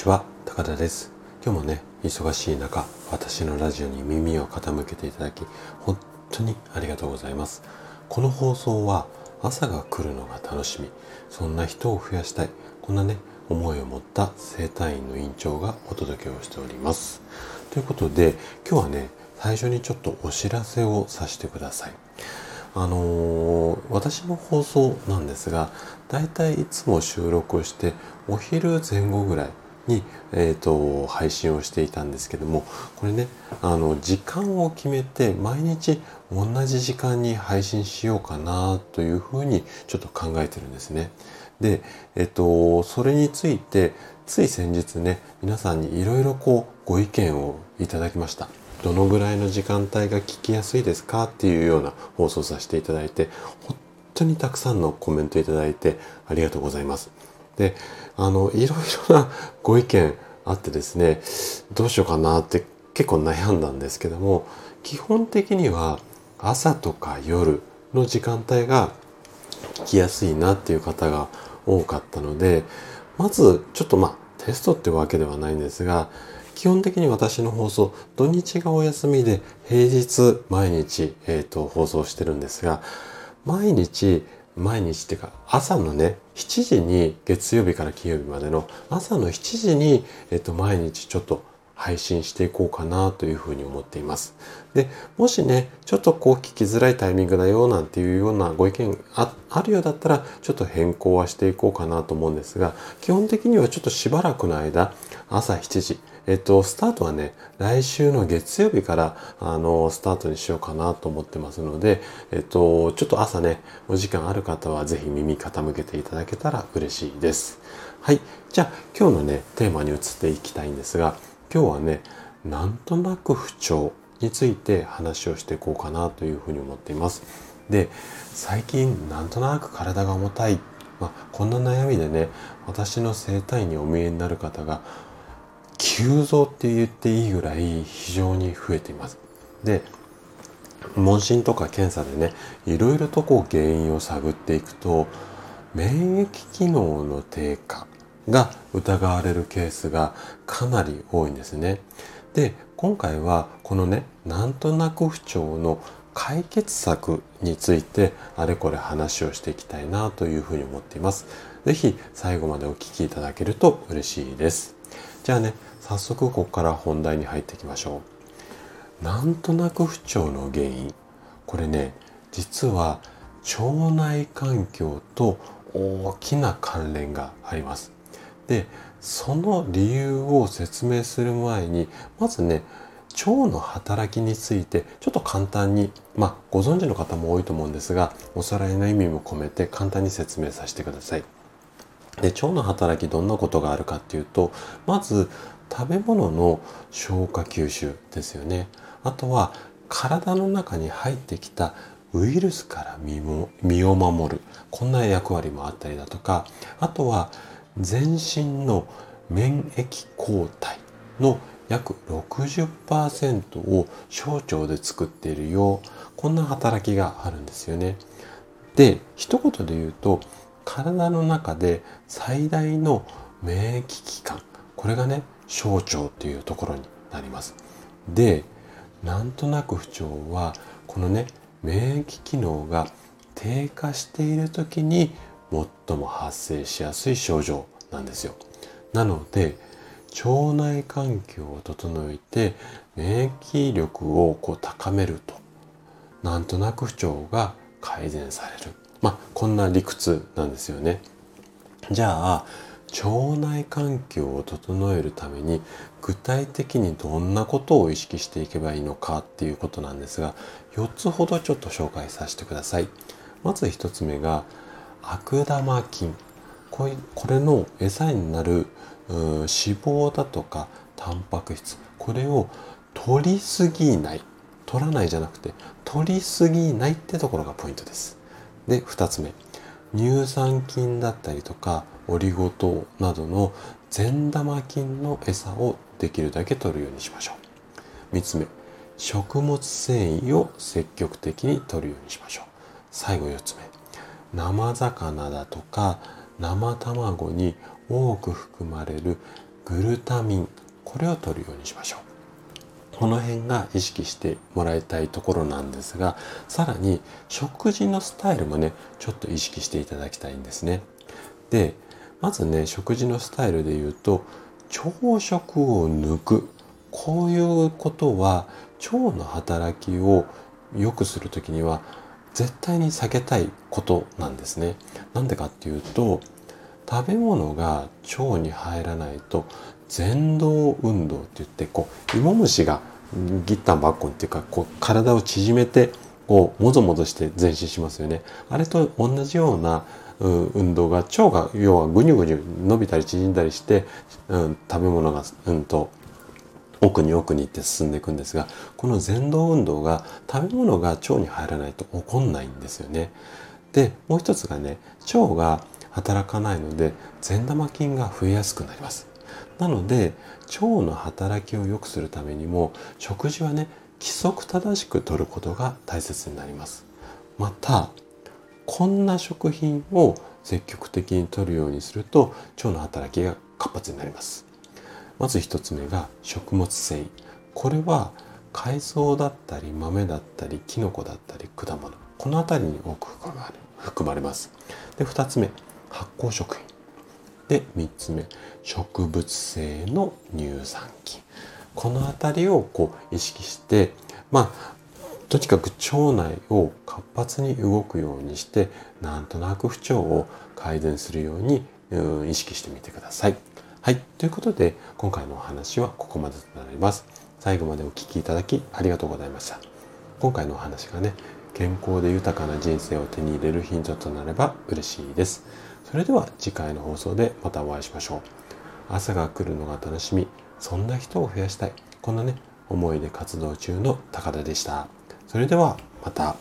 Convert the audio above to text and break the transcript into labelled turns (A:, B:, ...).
A: ちは高田です。今日もね忙しい中私のラジオに耳を傾けていただき本当にありがとうございます。この放送は朝が来るのが楽しみそんな人を増やしたいこんなね思いを持った生体院の院長がお届けをしております。ということで今日はね最初にちょっとお知らせをさせてください。あのー、私の放送なんですがだいたいいつも収録してお昼前後ぐらいに、えーと、配信をしていたんですけどもこれねあの時間を決めて毎日同じ時間に配信しようかなというふうにちょっと考えてるんですね。で、えっと、それについてつい先日ね皆さんにいろいろこうご意見をいただきました。どのぐらいの時間帯が聞きやすいですかっていうような放送させていただいて本当にたくさんのコメントいただいてありがとうございます。であのいろいろなご意見あってですねどうしようかなって結構悩んだんですけども基本的には朝とか夜の時間帯が聞きやすいなっていう方が多かったのでまずちょっとまあテストってわけではないんですが基本的に私の放送土日がお休みで平日毎日、えーと放送してるんですが毎日毎日っていうか朝のね7時に月曜日から金曜日までの朝の7時に、えっと、毎日ちょっと配信していこうかなというふうに思っています。で、もしね、ちょっとこう聞きづらいタイミングだよなんていうようなご意見ああるようだったら、ちょっと変更はしていこうかなと思うんですが、基本的にはちょっとしばらくの間、朝7時、えっと、スタートはね、来週の月曜日から、あの、スタートにしようかなと思ってますので、えっと、ちょっと朝ね、お時間ある方はぜひ耳傾けていただけたら嬉しいです。はい。じゃあ、今日のね、テーマに移っていきたいんですが、今日はね、なんとなく不調について話をしていこうかなというふうに思っています。で、最近なんとなく体が重たい。まあ、こんな悩みでね、私の整体にお見えになる方が急増って言っていいぐらい非常に増えています。で、問診とか検査でね、いろいろとこう原因を探っていくと、免疫機能の低下が疑われるケースがかなり多いんですね。で、今回はこのね、なんとなく不調の解決策についてあれこれ話をしていきたいなというふうに思っています。是非最後までお聴きいただけると嬉しいです。じゃあね、早速ここから本題に入っていきましょう。なんとなく不調の原因。これね、実は腸内環境と大きな関連があります。で、その理由を説明する前に、まずね、腸の働きについてちょっと簡単に、まあ、ご存知の方も多いと思うんですが、おさらいの意味も込めて簡単に説明させてください。で腸の働きどんなことがあるかっていうとまず食べ物の消化吸収ですよねあとは体の中に入ってきたウイルスから身も身を守るこんな役割もあったりだとかあとは全身の免疫抗体の約60%を小腸で作っているようこんな働きがあるんですよね。で一言で言うと体の中で最大の免疫機関これがね小腸っていうところになりますでなんとなく不調はこのね免疫機能が低下している時に最も発生しやすい症状なんですよなので腸内環境を整えて免疫力をこう高めるとなんとなく不調が改善されるまあこんな理屈なんですよね。じゃあ腸内環境を整えるために具体的にどんなことを意識していけばいいのかっていうことなんですが4つほどちょっと紹介させてください。まず1つ目が悪玉菌。これの餌になる脂肪だとかタンパク質。これを取りすぎない。取らないじゃなくて取りすぎないってところがポイントです。で2つ目。乳酸菌だったりとかオリゴ糖などの善玉菌の餌をできるだけ取るようにしましょう。3つ目。食物繊維を積極的に摂るようにしましょう。最後4つ目。生魚だとか生卵に多く含まれるグルタミンこれを取るようにしましょう。この辺が意識してもらいたいところなんですがさらに食事のスタイルもねちょっと意識していただきたいんですね。でまずね食事のスタイルで言うと朝食を抜く。こういうことは腸の働きを良くする時には絶対に避けたいことなんですね。なんでかっていうと食べ物が腸に入らないと前動運動って言ってこう芋虫がギッタンバッコンっていうかこう体を縮めてこうもぞもぞして前進しますよね。あれと同じような運動が腸が要はぐにゅぐにゅ伸びたり縮んだりして、うん、食べ物が、うんと奥に奥に行って進んでいくんですがこの前動運動が食べ物が腸に入らないと起こんないんですよね。でもう一つがね腸が働かないので善玉菌が増えやすくなります。なので腸の働きを良くするためにも食事はね規則正しくとることが大切になります。またこんな食品を積極的に摂るようにすると腸の働きが活発になります。まず1つ目が食物繊維。これは海藻だったり豆だったりきのこだったり果物。この辺りに多く含まれます。で2つ目発酵食品。で3つ目植物性の乳酸菌。この辺りをこう意識してまあとにかく腸内を活発に動くようにしてなんとなく不調を改善するように意識してみてください。はい。ということで、今回のお話はここまでとなります。最後までお聴きいただきありがとうございました。今回のお話がね、健康で豊かな人生を手に入れるヒントとなれば嬉しいです。それでは次回の放送でまたお会いしましょう。朝が来るのが楽しみ、そんな人を増やしたい。こんなね、思いで活動中の高田でした。それではまた。